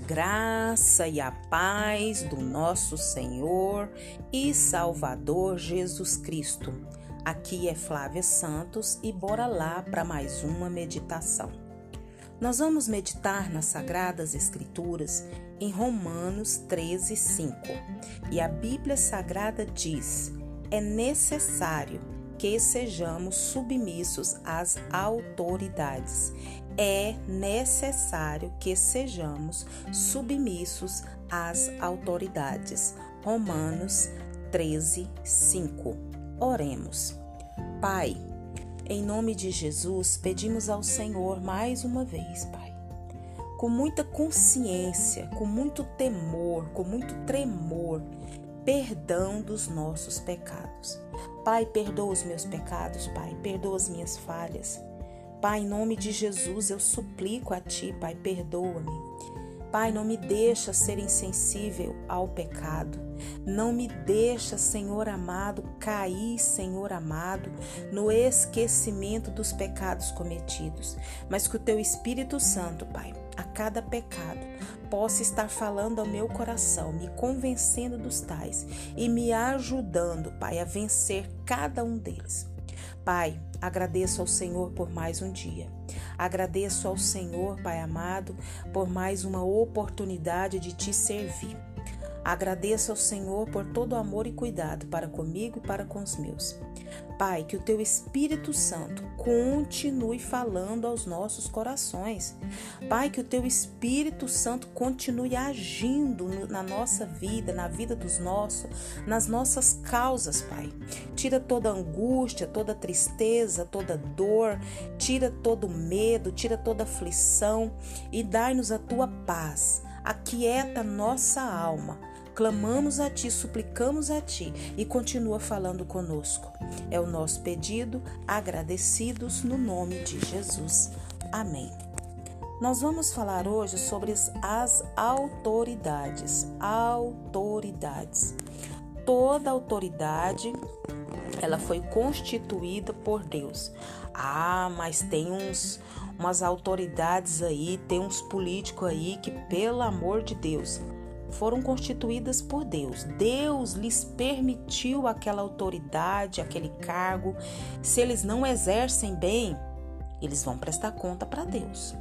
graça e a paz do nosso Senhor e Salvador Jesus Cristo. Aqui é Flávia Santos e bora lá para mais uma meditação. Nós vamos meditar nas Sagradas Escrituras em Romanos 13, 5. E a Bíblia Sagrada diz: é necessário que sejamos submissos às autoridades é necessário que sejamos submissos às autoridades. Romanos 13, 5. Oremos. Pai, em nome de Jesus, pedimos ao Senhor mais uma vez, Pai, com muita consciência, com muito temor, com muito tremor, perdão dos nossos pecados. Pai, perdoa os meus pecados, Pai, perdoa as minhas falhas. Pai, em nome de Jesus, eu suplico a Ti, Pai, perdoa-me. Pai, não me deixa ser insensível ao pecado. Não me deixa, Senhor amado, cair, Senhor amado, no esquecimento dos pecados cometidos. Mas que o Teu Espírito Santo, Pai, a cada pecado, possa estar falando ao meu coração, me convencendo dos tais e me ajudando, Pai, a vencer cada um deles. Pai, agradeço ao Senhor por mais um dia. Agradeço ao Senhor, Pai amado, por mais uma oportunidade de te servir. Agradeço ao Senhor por todo o amor e cuidado para comigo e para com os meus. Pai, que o teu Espírito Santo continue falando aos nossos corações. Pai, que o teu Espírito Santo continue agindo na nossa vida, na vida dos nossos, nas nossas causas, Pai. Tira toda angústia, toda tristeza, toda dor, tira todo medo, tira toda aflição e dai-nos a tua paz. Aquieta nossa alma clamamos a Ti, suplicamos a Ti e continua falando conosco. É o nosso pedido, agradecidos no nome de Jesus. Amém. Nós vamos falar hoje sobre as autoridades. Autoridades. Toda autoridade ela foi constituída por Deus. Ah, mas tem uns umas autoridades aí, tem uns políticos aí que pelo amor de Deus, foram constituídas por Deus. Deus lhes permitiu aquela autoridade, aquele cargo. Se eles não exercem bem, eles vão prestar conta para Deus.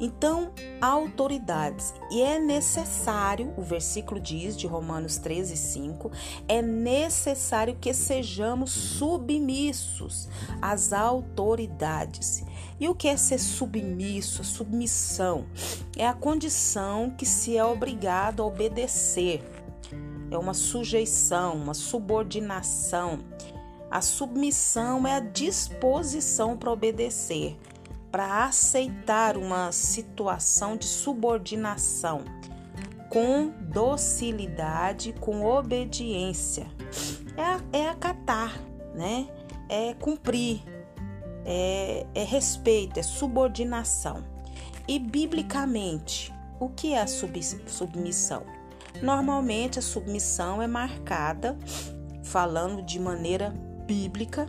Então, autoridades, e é necessário, o versículo diz de Romanos 13, 5, é necessário que sejamos submissos às autoridades. E o que é ser submisso? Submissão é a condição que se é obrigado a obedecer. É uma sujeição, uma subordinação. A submissão é a disposição para obedecer para aceitar uma situação de subordinação com docilidade, com obediência. É, é acatar, né? É cumprir, é, é respeito, é subordinação. E biblicamente, o que é a sub, submissão? Normalmente a submissão é marcada, falando de maneira bíblica,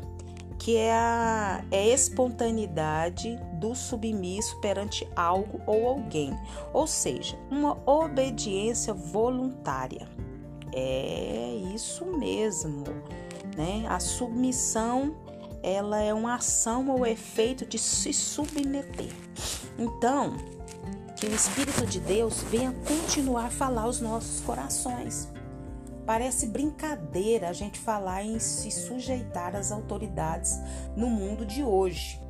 que é a, é a espontaneidade do submisso perante algo ou alguém, ou seja, uma obediência voluntária. É isso mesmo, né? A submissão ela é uma ação ou efeito de se submeter. Então, que o Espírito de Deus venha continuar a falar aos nossos corações. Parece brincadeira a gente falar em se sujeitar às autoridades no mundo de hoje.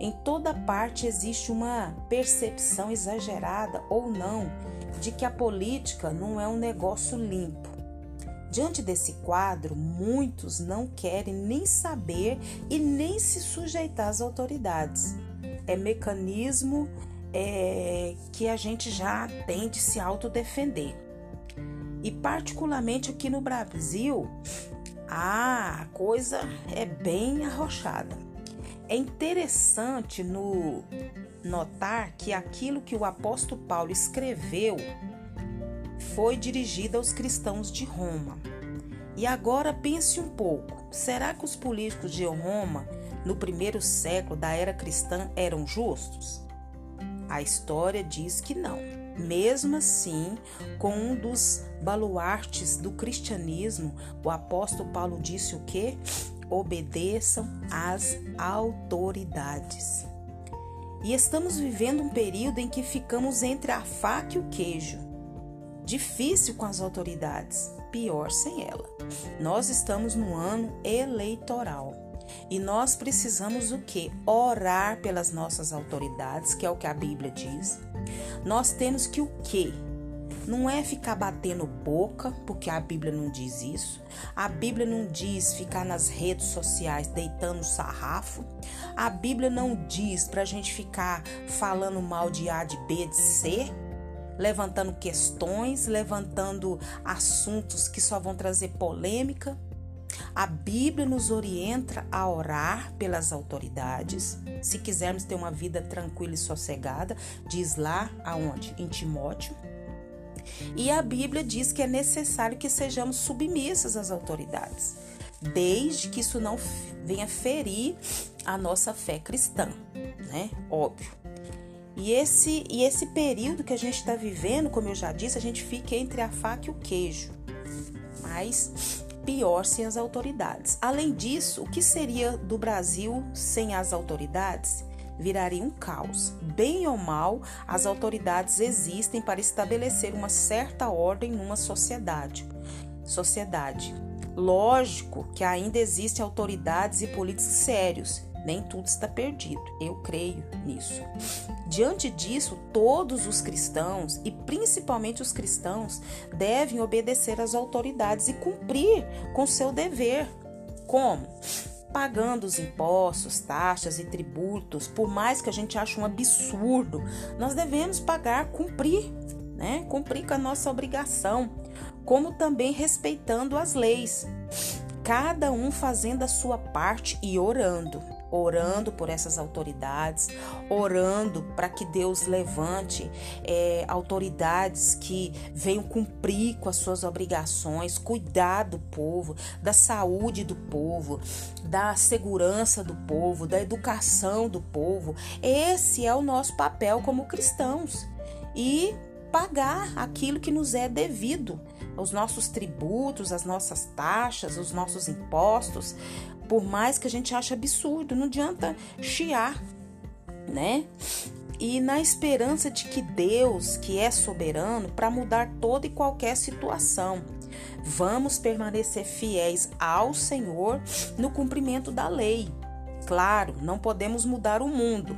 Em toda parte existe uma percepção exagerada ou não de que a política não é um negócio limpo. Diante desse quadro, muitos não querem nem saber e nem se sujeitar às autoridades. É mecanismo é, que a gente já tem de se autodefender. E particularmente aqui no Brasil, a coisa é bem arrochada. É interessante no notar que aquilo que o apóstolo Paulo escreveu foi dirigido aos cristãos de Roma. E agora pense um pouco: será que os políticos de Roma, no primeiro século da era cristã, eram justos? A história diz que não. Mesmo assim, com um dos baluartes do cristianismo, o apóstolo Paulo disse o que? Obedeçam às autoridades. E estamos vivendo um período em que ficamos entre a faca e o queijo. Difícil com as autoridades, pior sem ela. Nós estamos no ano eleitoral. E nós precisamos o que? Orar pelas nossas autoridades, que é o que a Bíblia diz. Nós temos que o que? Não é ficar batendo boca, porque a Bíblia não diz isso. A Bíblia não diz ficar nas redes sociais deitando sarrafo. A Bíblia não diz para a gente ficar falando mal de A, de B, de C, levantando questões, levantando assuntos que só vão trazer polêmica. A Bíblia nos orienta a orar pelas autoridades, se quisermos ter uma vida tranquila e sossegada, diz lá aonde? Em Timóteo. E a Bíblia diz que é necessário que sejamos submissos às autoridades, desde que isso não venha ferir a nossa fé cristã, né? Óbvio. E esse, e esse período que a gente está vivendo, como eu já disse, a gente fica entre a faca e o queijo. Mas pior sem as autoridades. Além disso, o que seria do Brasil sem as autoridades? Viraria um caos. Bem ou mal, as autoridades existem para estabelecer uma certa ordem numa sociedade. Sociedade. Lógico que ainda existem autoridades e políticos sérios nem tudo está perdido. Eu creio nisso. Diante disso, todos os cristãos, e principalmente os cristãos, devem obedecer às autoridades e cumprir com seu dever. Como? Pagando os impostos, taxas e tributos, por mais que a gente ache um absurdo, nós devemos pagar, cumprir, né? Cumprir com a nossa obrigação, como também respeitando as leis cada um fazendo a sua parte e orando orando por essas autoridades, orando para que Deus levante é, autoridades que venham cumprir com as suas obrigações, cuidar do povo, da saúde do povo, da segurança do povo, da educação do povo. Esse é o nosso papel como cristãos. E pagar aquilo que nos é devido, os nossos tributos, as nossas taxas, os nossos impostos, por mais que a gente ache absurdo, não adianta chiar, né? E na esperança de que Deus, que é soberano, para mudar toda e qualquer situação, vamos permanecer fiéis ao Senhor no cumprimento da lei. Claro, não podemos mudar o mundo,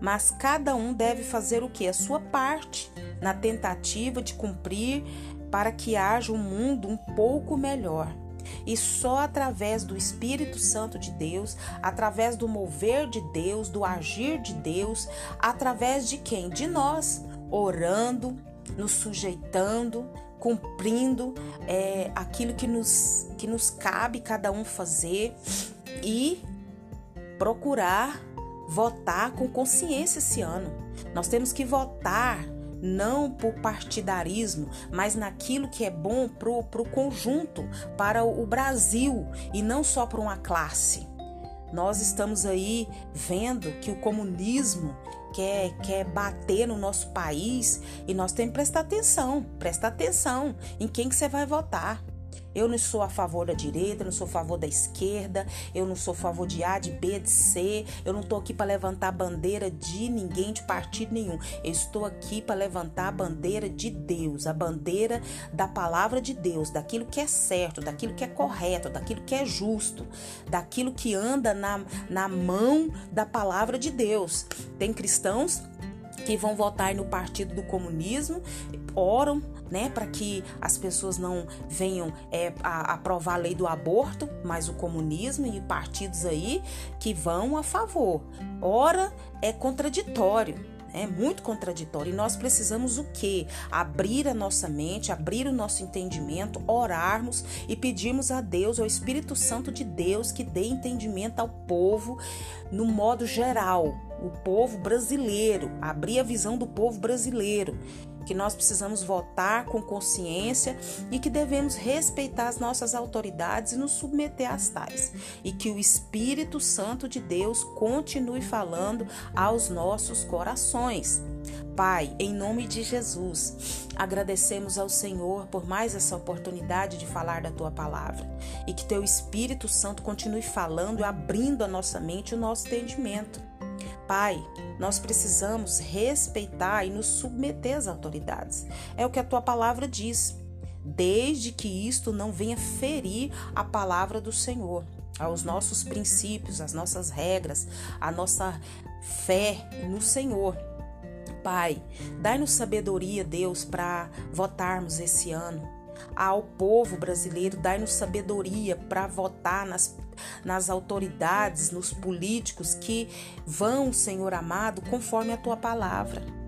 mas cada um deve fazer o que? A sua parte na tentativa de cumprir para que haja um mundo um pouco melhor. E só através do Espírito Santo de Deus, através do mover de Deus, do agir de Deus, através de quem? De nós, orando, nos sujeitando, cumprindo é, aquilo que nos, que nos cabe cada um fazer e procurar votar com consciência esse ano. Nós temos que votar não por partidarismo, mas naquilo que é bom para o conjunto, para o Brasil e não só para uma classe. Nós estamos aí vendo que o comunismo quer, quer bater no nosso país e nós temos que prestar atenção, prestar atenção em quem que você vai votar. Eu não sou a favor da direita, não sou a favor da esquerda, eu não sou a favor de A, de B, de C. Eu não estou aqui para levantar a bandeira de ninguém, de partido nenhum. Eu estou aqui para levantar a bandeira de Deus, a bandeira da palavra de Deus, daquilo que é certo, daquilo que é correto, daquilo que é justo, daquilo que anda na, na mão da palavra de Deus. Tem cristãos que vão votar no partido do comunismo, oram, né, para que as pessoas não venham é, a, aprovar a lei do aborto, mas o comunismo e partidos aí que vão a favor. Ora, é contraditório. É muito contraditório. E nós precisamos o quê? Abrir a nossa mente, abrir o nosso entendimento, orarmos e pedirmos a Deus, ao Espírito Santo de Deus, que dê entendimento ao povo no modo geral, o povo brasileiro, abrir a visão do povo brasileiro que nós precisamos votar com consciência e que devemos respeitar as nossas autoridades e nos submeter às tais, e que o Espírito Santo de Deus continue falando aos nossos corações. Pai, em nome de Jesus, agradecemos ao Senhor por mais essa oportunidade de falar da tua palavra e que teu Espírito Santo continue falando e abrindo a nossa mente e o nosso entendimento. Pai, nós precisamos respeitar e nos submeter às autoridades. É o que a tua palavra diz, desde que isto não venha ferir a palavra do Senhor, aos nossos princípios, às nossas regras, a nossa fé no Senhor. Pai, dai-nos sabedoria, Deus, para votarmos esse ano. Ao povo brasileiro, dai-nos sabedoria para votar nas, nas autoridades, nos políticos que vão, Senhor amado, conforme a tua palavra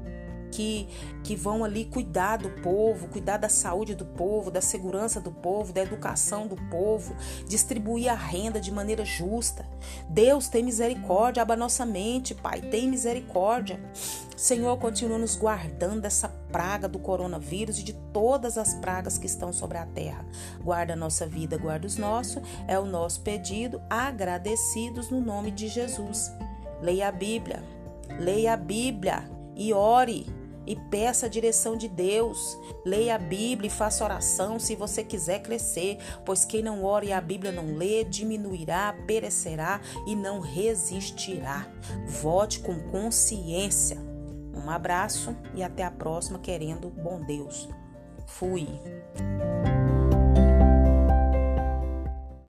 que, que vão ali cuidar do povo, cuidar da saúde do povo, da segurança do povo, da educação do povo, distribuir a renda de maneira justa. Deus, tem misericórdia, abra nossa mente, Pai, tem misericórdia. Senhor, continua nos guardando dessa praga do coronavírus e de todas as pragas que estão sobre a terra. Guarda a nossa vida, guarda os nossos, é o nosso pedido, agradecidos no nome de Jesus. Leia a Bíblia, leia a Bíblia e ore e peça a direção de Deus. Leia a Bíblia e faça oração se você quiser crescer, pois quem não ora e a Bíblia não lê, diminuirá, perecerá e não resistirá. Vote com consciência. Um abraço e até a próxima, querendo bom Deus. Fui.